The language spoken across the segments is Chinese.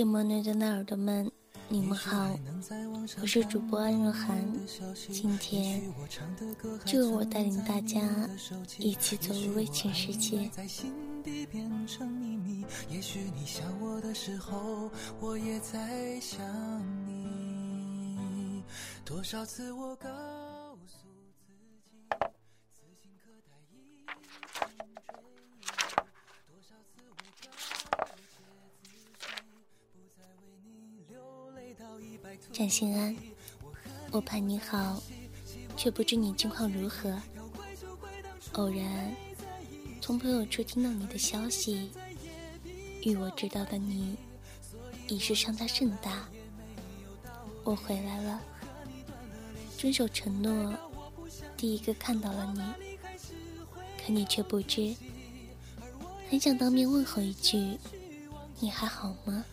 电波内的耳朵们，你们好，我是主播安若涵。今天就由我带领大家一起走入微情世界。也许你想我的时候，我也在想你。多少次我告占心安，我盼你好，却不知你近况如何。偶然从朋友处听到你的消息，与我知道的你已是相差甚大。我回来了，遵守承诺，第一个看到了你，可你却不知，很想当面问候一句：你还好吗？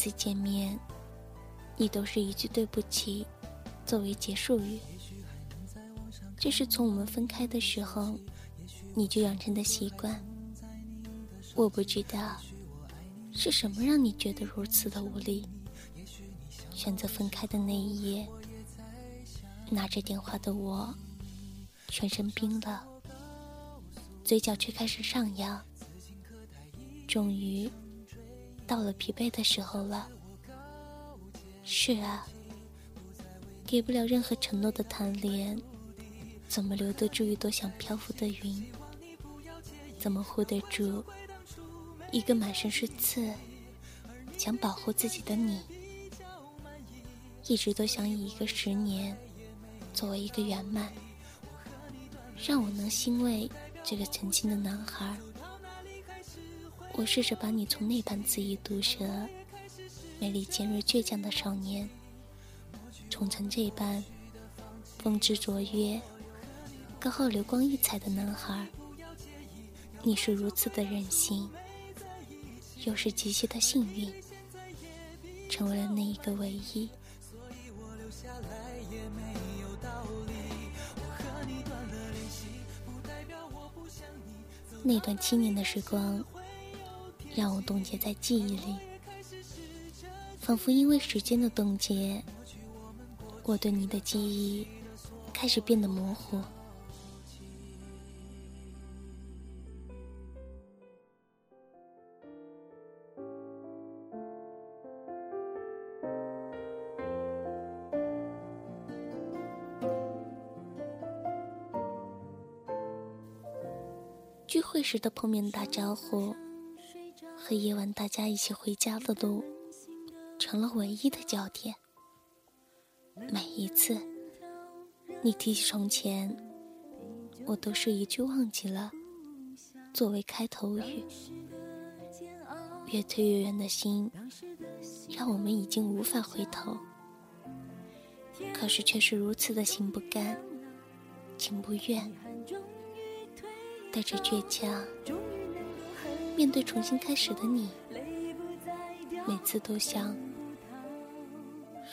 次见面，你都是一句对不起作为结束语。这是从我们分开的时候你就养成的习惯。我不知道是什么让你觉得如此的无力。选择分开的那一夜，拿着电话的我，全身冰冷，嘴角却开始上扬。终于。到了疲惫的时候了。是啊，给不了任何承诺的贪恋，怎么留得住一朵想漂浮的云？怎么护得住一个满身是刺、想保护自己的你？一直都想以一个十年作为一个圆满，让我能欣慰这个曾经的男孩。我试着把你从那般恣意毒舌、美丽尖锐倔强的少年，宠成这般风姿卓约、高傲流光溢彩的男孩。你是如此的任性，又是极其的幸运，成为了那一个唯一。那段七年的时光。让我冻结在记忆里，仿佛因为时间的冻结，我对你的记忆开始变得模糊。聚会时的碰面打招呼。和夜晚大家一起回家的路，成了唯一的焦点。每一次你提起从前，我都是一句忘记了作为开头语。越推越远的心，让我们已经无法回头。可是却是如此的心不甘，情不愿，带着倔强。面对重新开始的你，每次都想，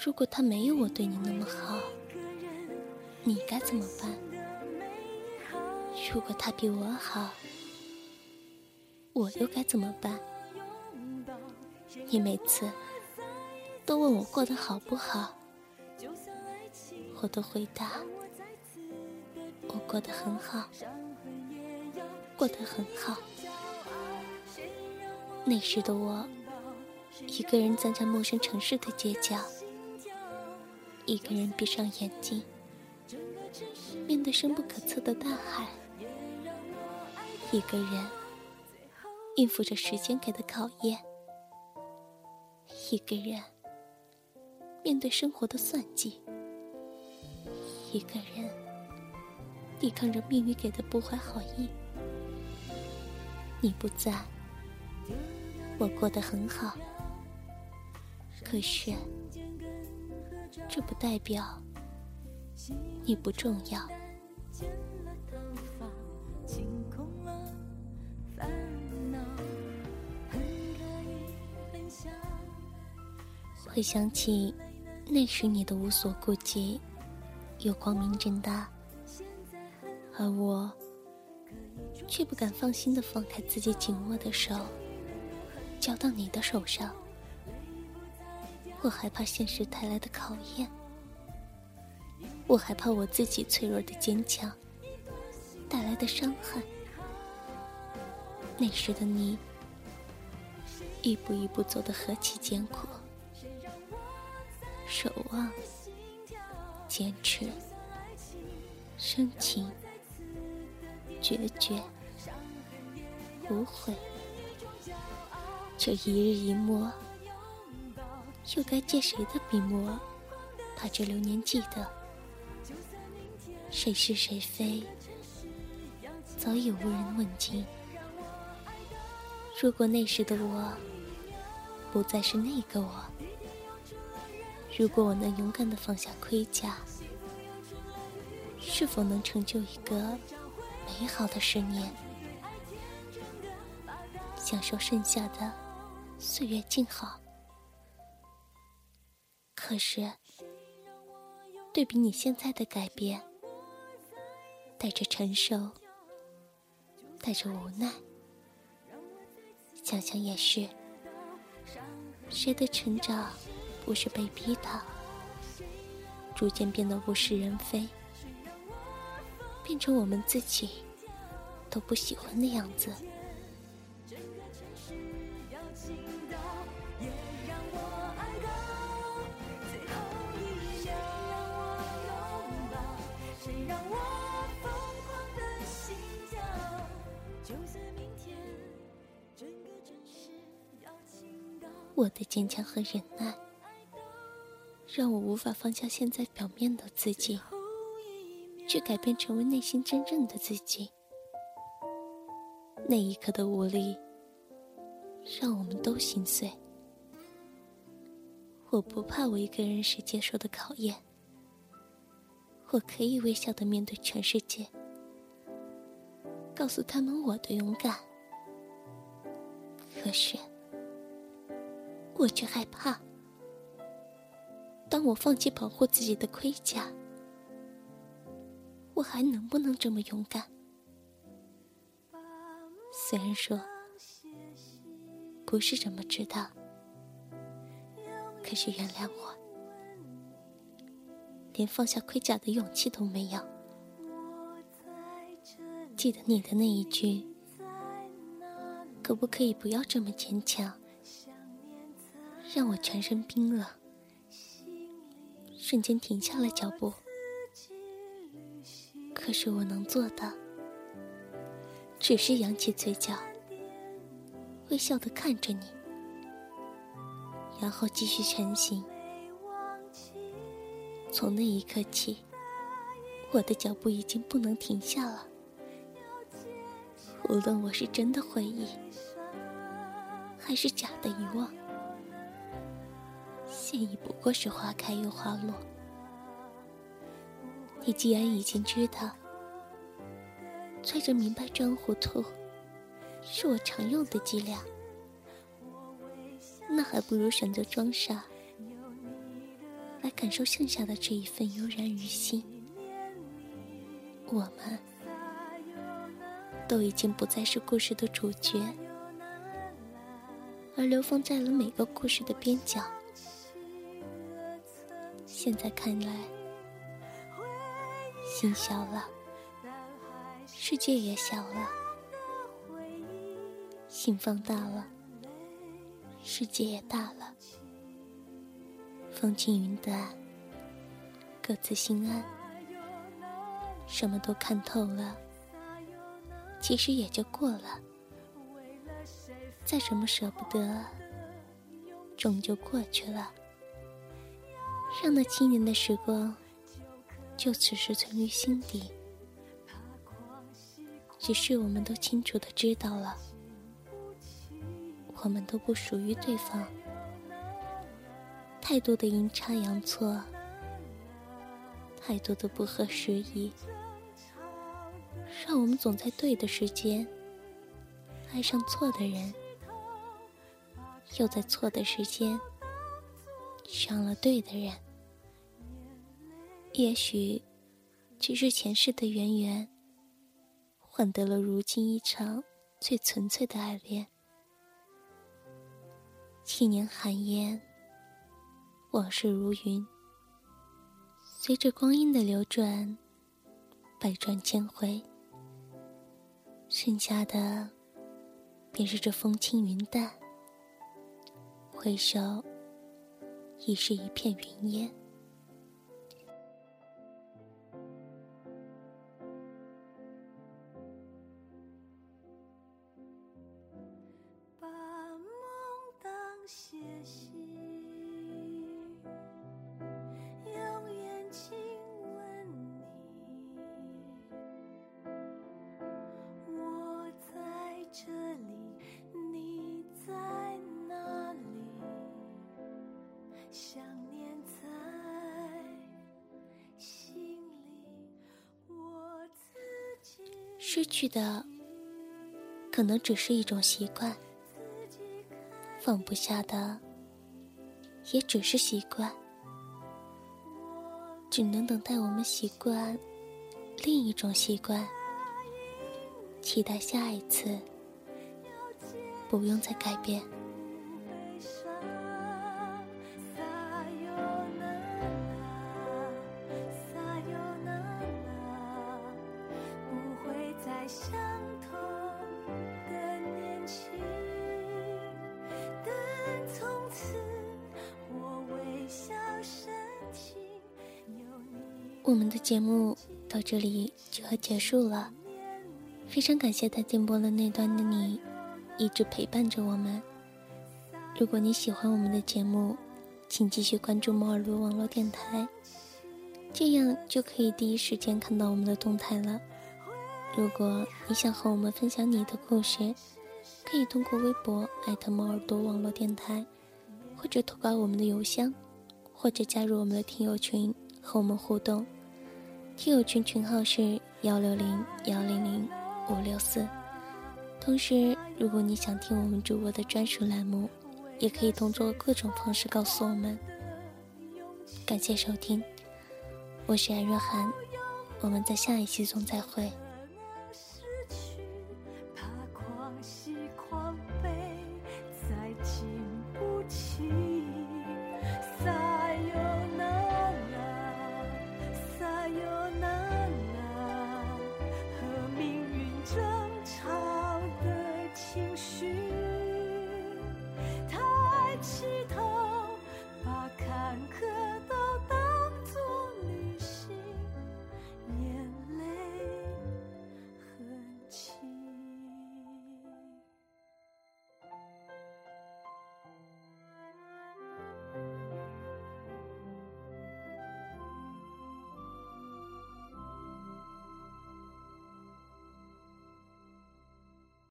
如果他没有我对你那么好，你该怎么办？如果他比我好，我又该怎么办？你每次都问我过得好不好，我都回答我过得很好，过得很好。那时的我，一个人站在陌生城市的街角，一个人闭上眼睛，面对深不可测的大海，一个人应付着时间给的考验，一个人面对生活的算计，一个人抵抗着命运给的不怀好意。你不在。我过得很好，可是这不代表你不重要。会想起那时你的无所顾忌，又光明正大，而我却不敢放心的放开自己紧握的手。交到你的手上，我害怕现实带来的考验，我害怕我自己脆弱的坚强带来的伤害。那时的你，一步一步走得何其艰苦，守望、坚持、深情、决绝、无悔。这一日一墨，又该借谁的笔墨，把这流年记得？谁是谁非，早已无人问津。如果那时的我，不再是那个我，如果我能勇敢的放下盔甲，是否能成就一个美好的十年，享受剩下的？岁月静好，可是对比你现在的改变，带着承受，带着无奈，想想也是，谁的成长不是被逼的？逐渐变得物是人非，变成我们自己都不喜欢的样子。我的坚强和忍耐，让我无法放下现在表面的自己，去改变成为内心真正的自己。那一刻的无力，让我们都心碎。我不怕我一个人时接受的考验，我可以微笑的面对全世界，告诉他们我的勇敢。可是。我却害怕，当我放弃保护自己的盔甲，我还能不能这么勇敢？虽然说不是这么知道，可是原谅我，连放下盔甲的勇气都没有。记得你的那一句，可不可以不要这么坚强？让我全身冰冷，瞬间停下了脚步。可是我能做的，只是扬起嘴角，微笑的看着你，然后继续前行。从那一刻起，我的脚步已经不能停下了。无论我是真的回忆，还是假的遗忘。现已不过是花开又花落。你既然已经知道，揣着明白装糊涂，是我常用的伎俩，那还不如选择装傻，来感受剩下的这一份悠然于心。我们都已经不再是故事的主角，而流放在了每个故事的边角。现在看来，心小了，世界也小了；心放大了，世界也大了。风轻云淡，各自心安，什么都看透了，其实也就过了。再怎么舍不得，终究过去了。让那七年的时光就此时存于心底，只是我们都清楚的知道了，我们都不属于对方。太多的阴差阳错，太多的不合时宜，让我们总在对的时间爱上错的人，又在错的时间伤了对的人。也许，只是前世的渊源，换得了如今一场最纯粹的爱恋。七年寒烟，往事如云，随着光阴的流转，百转千回，剩下的便是这风轻云淡，回首已是一片云烟。失去的，可能只是一种习惯；放不下的，也只是习惯。只能等待我们习惯另一种习惯，期待下一次，不用再改变。你相同的我们的节目到这里就要结束了，非常感谢在电波的那端的你，一直陪伴着我们。如果你喜欢我们的节目，请继续关注摩尔路网络电台，这样就可以第一时间看到我们的动态了。如果你想和我们分享你的故事，可以通过微博艾特猫耳朵网络电台，或者投稿我们的邮箱，或者加入我们的听友群和我们互动。听友群群号是幺六零幺零零五六四。同时，如果你想听我们主播的专属栏目，也可以通过各种方式告诉我们。感谢收听，我是艾若涵，我们在下一期中再会。